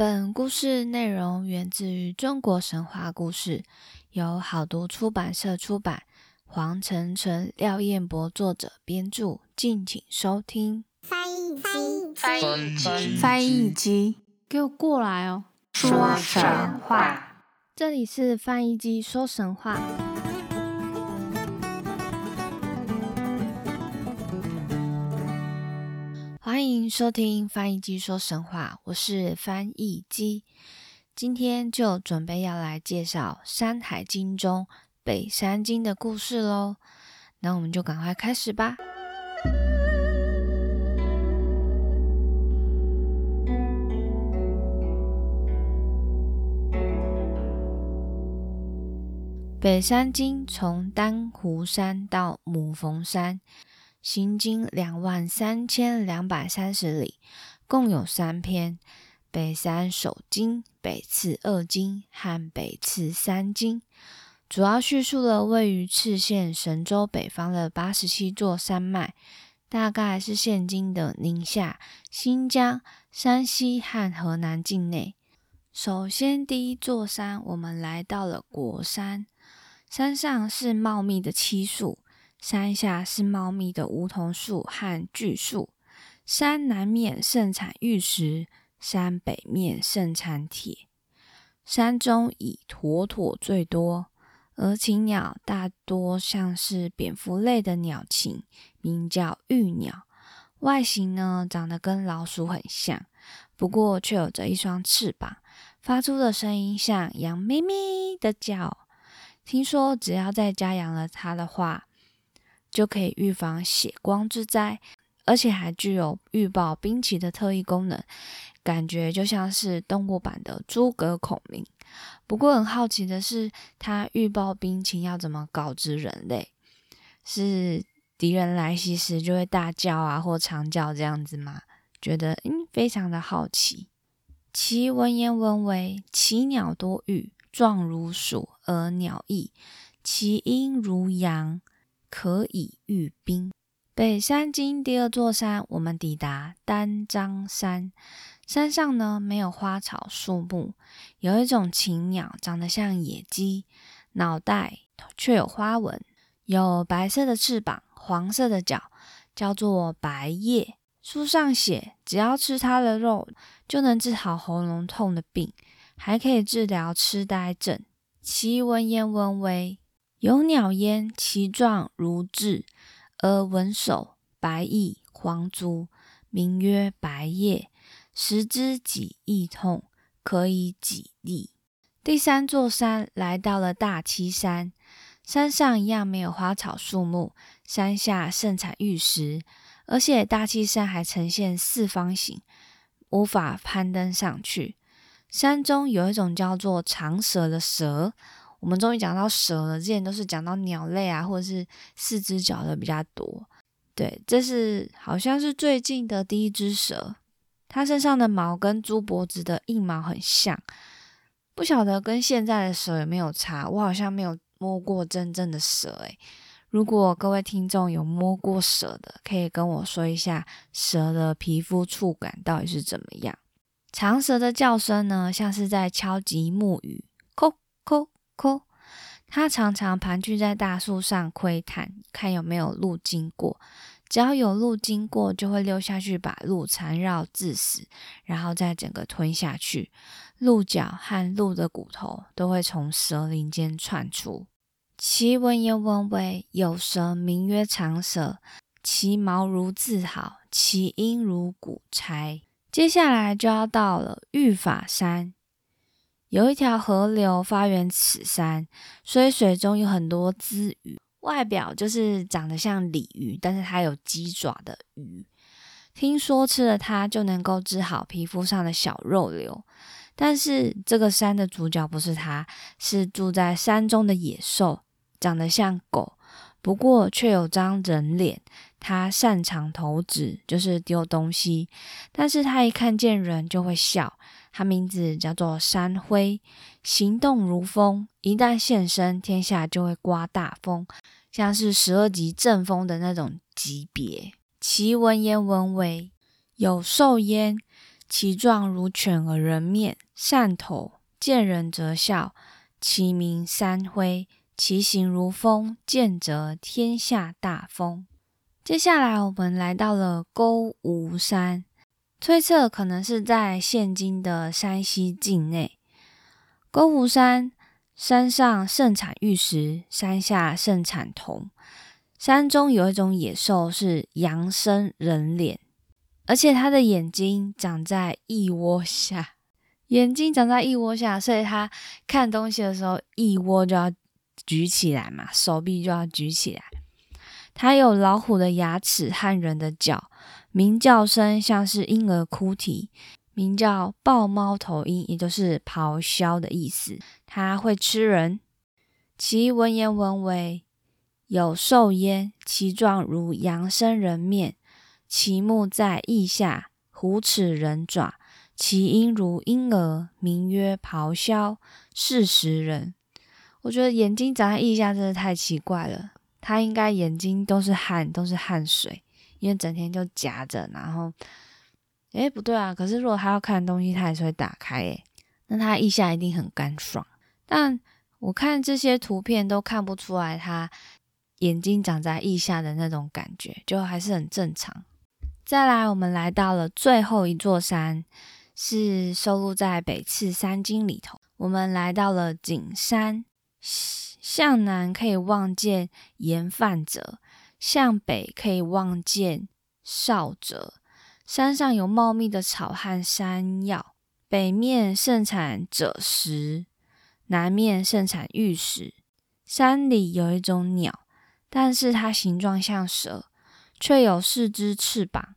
本故事内容源自于中国神话故事，由好读出版社出版，黄晨晨、廖彦博作者编著，敬请收听。翻译机，翻译机，翻译机，给我过来哦！说神话，这里是翻译机说神话。欢迎收听翻译机说神话，我是翻译机，今天就准备要来介绍《山海经》中北山经的故事喽。那我们就赶快开始吧。北山经从丹湖山到母峰山。行经两万三千两百三十里，共有三篇：北山首经、北次二经和北次三经。主要叙述了位于赤县神州北方的八十七座山脉，大概是现今的宁夏、新疆、山西和河南境内。首先，第一座山，我们来到了国山，山上是茂密的漆树。山下是茂密的梧桐树和巨树，山南面盛产玉石，山北面盛产铁。山中以驼驼最多，而禽鸟大多像是蝙蝠类的鸟禽，名叫玉鸟。外形呢，长得跟老鼠很像，不过却有着一双翅膀，发出的声音像羊咩咩的叫。听说只要在家养了它的话，就可以预防血光之灾，而且还具有预报兵器的特异功能，感觉就像是动物版的诸葛孔明。不过很好奇的是，他预报兵情要怎么告知人类？是敌人来袭时就会大叫啊，或长叫这样子吗？觉得嗯，非常的好奇。其文言文为：其鸟多羽，状如鼠而鸟翼，其音如羊。可以御兵。北山经第二座山，我们抵达丹章山。山上呢没有花草树木，有一种禽鸟，长得像野鸡，脑袋却有花纹，有白色的翅膀，黄色的脚，叫做白叶。书上写，只要吃它的肉，就能治好喉咙痛的病，还可以治疗痴呆症。其文言文为。有鸟焉，其状如雉，而文首，白翼，黄足，名曰白叶。食之己亦痛，可以己力。第三座山来到了大七山，山上一样没有花草树木，山下盛产玉石，而且大七山还呈现四方形，无法攀登上去。山中有一种叫做长蛇的蛇。我们终于讲到蛇了，之前都是讲到鸟类啊，或者是四只脚的比较多。对，这是好像是最近的第一只蛇，它身上的毛跟猪脖子的硬毛很像，不晓得跟现在的蛇有没有差。我好像没有摸过真正的蛇，诶，如果各位听众有摸过蛇的，可以跟我说一下蛇的皮肤触感到底是怎么样。长蛇的叫声呢，像是在敲击木鱼，叩叩。它常常盘踞在大树上窥探，看有没有鹿经过。只要有鹿经过，就会溜下去把鹿缠绕致死，然后再整个吞下去。鹿角和鹿的骨头都会从蛇鳞间窜出。其文言文为：有蛇名曰长蛇，其毛如自好，其音如鼓柴。接下来就要到了玉法山。有一条河流发源此山，所以水中有很多鲻鱼，外表就是长得像鲤鱼，但是它有鸡爪的鱼。听说吃了它就能够治好皮肤上的小肉瘤，但是这个山的主角不是它，是住在山中的野兽，长得像狗，不过却有张人脸。它擅长投掷，就是丢东西，但是它一看见人就会笑。它名字叫做山灰，行动如风，一旦现身，天下就会刮大风，像是十二级阵风的那种级别。其文言文为：有兽焉，其状如犬而人面，善头，见人则笑，其名山辉。其形如风，见则天下大风。接下来，我们来到了勾吴山，推测可能是在现今的山西境内。勾湖山山上盛产玉石，山下盛产铜。山中有一种野兽是羊身人脸，而且它的眼睛长在一窝下，眼睛长在一窝下，所以它看东西的时候，一窝就要。举起来嘛，手臂就要举起来。它有老虎的牙齿和人的脚，鸣叫声像是婴儿哭啼，名叫豹猫头鹰，也就是咆哮的意思。它会吃人。其文言文为：有兽焉，其状如羊身人面，其目在翼下，虎齿人爪，其音如婴儿，名曰咆哮，是食人。我觉得眼睛长在腋下真的太奇怪了，它应该眼睛都是汗，都是汗水，因为整天就夹着。然后，诶，不对啊，可是如果他要看东西，他还是会打开，诶，那他腋下一定很干爽。但我看这些图片都看不出来他眼睛长在腋下的那种感觉，就还是很正常。再来，我们来到了最后一座山，是收录在《北次三经》里头。我们来到了景山。向南可以望见盐饭者，向北可以望见少者。山上有茂密的草和山药。北面盛产赭石，南面盛产玉石。山里有一种鸟，但是它形状像蛇，却有四只翅膀、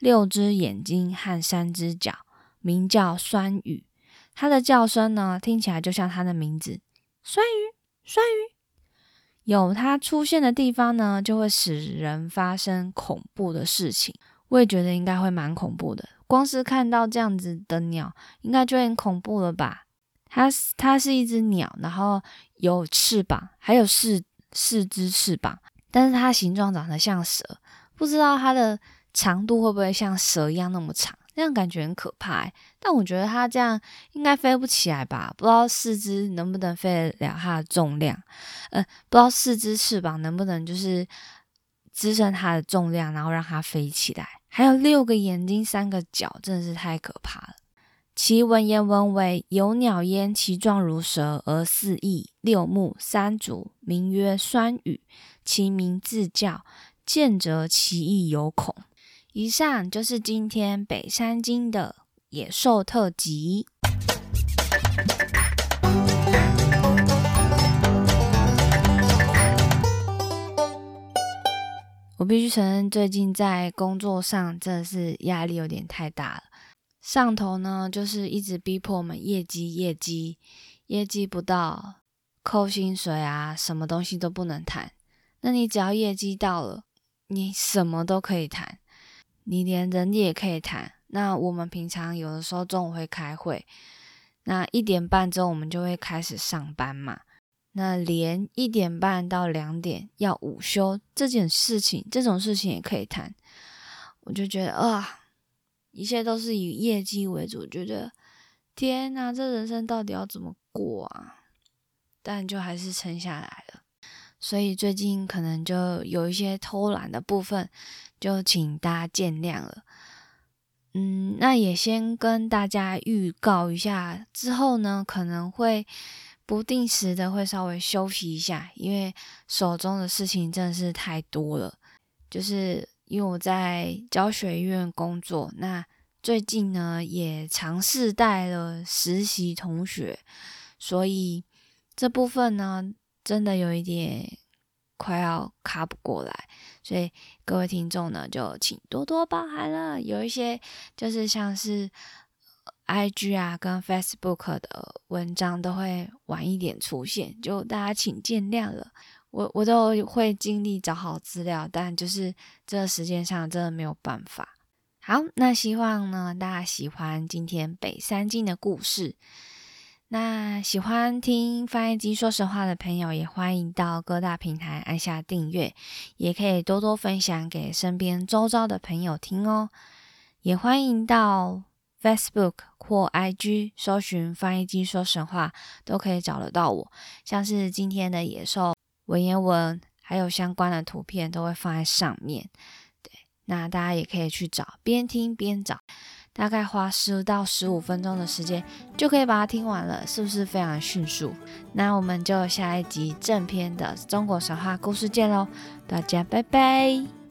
六只眼睛和三只脚，名叫酸雨。它的叫声呢，听起来就像它的名字。酸鱼，酸鱼，有它出现的地方呢，就会使人发生恐怖的事情。我也觉得应该会蛮恐怖的，光是看到这样子的鸟，应该就很恐怖了吧？它它是一只鸟，然后有翅膀，还有四四只翅膀，但是它形状长得像蛇，不知道它的长度会不会像蛇一样那么长。那样感觉很可怕，但我觉得它这样应该飞不起来吧？不知道四肢能不能飞得了它的重量？呃，不知道四只翅膀能不能就是支撑它的重量，然后让它飞起来？还有六个眼睛，三个脚，真的是太可怕了。其文言文为：有鸟焉，其状如蛇，而四翼，六目，三足，名曰酸羽。其名自叫，见则其意有恐。以上就是今天北山经的野兽特辑。我必须承认，最近在工作上真的是压力有点太大了。上头呢，就是一直逼迫我们业绩、业绩、业绩不到，扣薪水啊，什么东西都不能谈。那你只要业绩到了，你什么都可以谈。你连人力也可以谈。那我们平常有的时候中午会开会，那一点半之后我们就会开始上班嘛。那连一点半到两点要午休这件事情，这种事情也可以谈。我就觉得啊，一切都是以业绩为主，觉得天哪，这人生到底要怎么过啊？但就还是撑下来了。所以最近可能就有一些偷懒的部分。就请大家见谅了。嗯，那也先跟大家预告一下，之后呢可能会不定时的会稍微休息一下，因为手中的事情真的是太多了。就是因为我在教学院工作，那最近呢也尝试带了实习同学，所以这部分呢真的有一点。快要卡不过来，所以各位听众呢，就请多多包涵了。有一些就是像是 I G 啊跟 Facebook 的文章都会晚一点出现，就大家请见谅了。我我都会尽力找好资料，但就是这个时间上真的没有办法。好，那希望呢大家喜欢今天北三境的故事。那喜欢听翻译机说实话的朋友，也欢迎到各大平台按下订阅，也可以多多分享给身边周遭的朋友听哦。也欢迎到 Facebook 或 IG 搜寻翻译机说神话，都可以找得到我。像是今天的野兽文言文，还有相关的图片都会放在上面。对，那大家也可以去找，边听边找，大概花十到十五分钟的时间就可以把它听完了，是不是非常迅速？那我们就下一集正片的中国神话故事见喽，大家拜拜。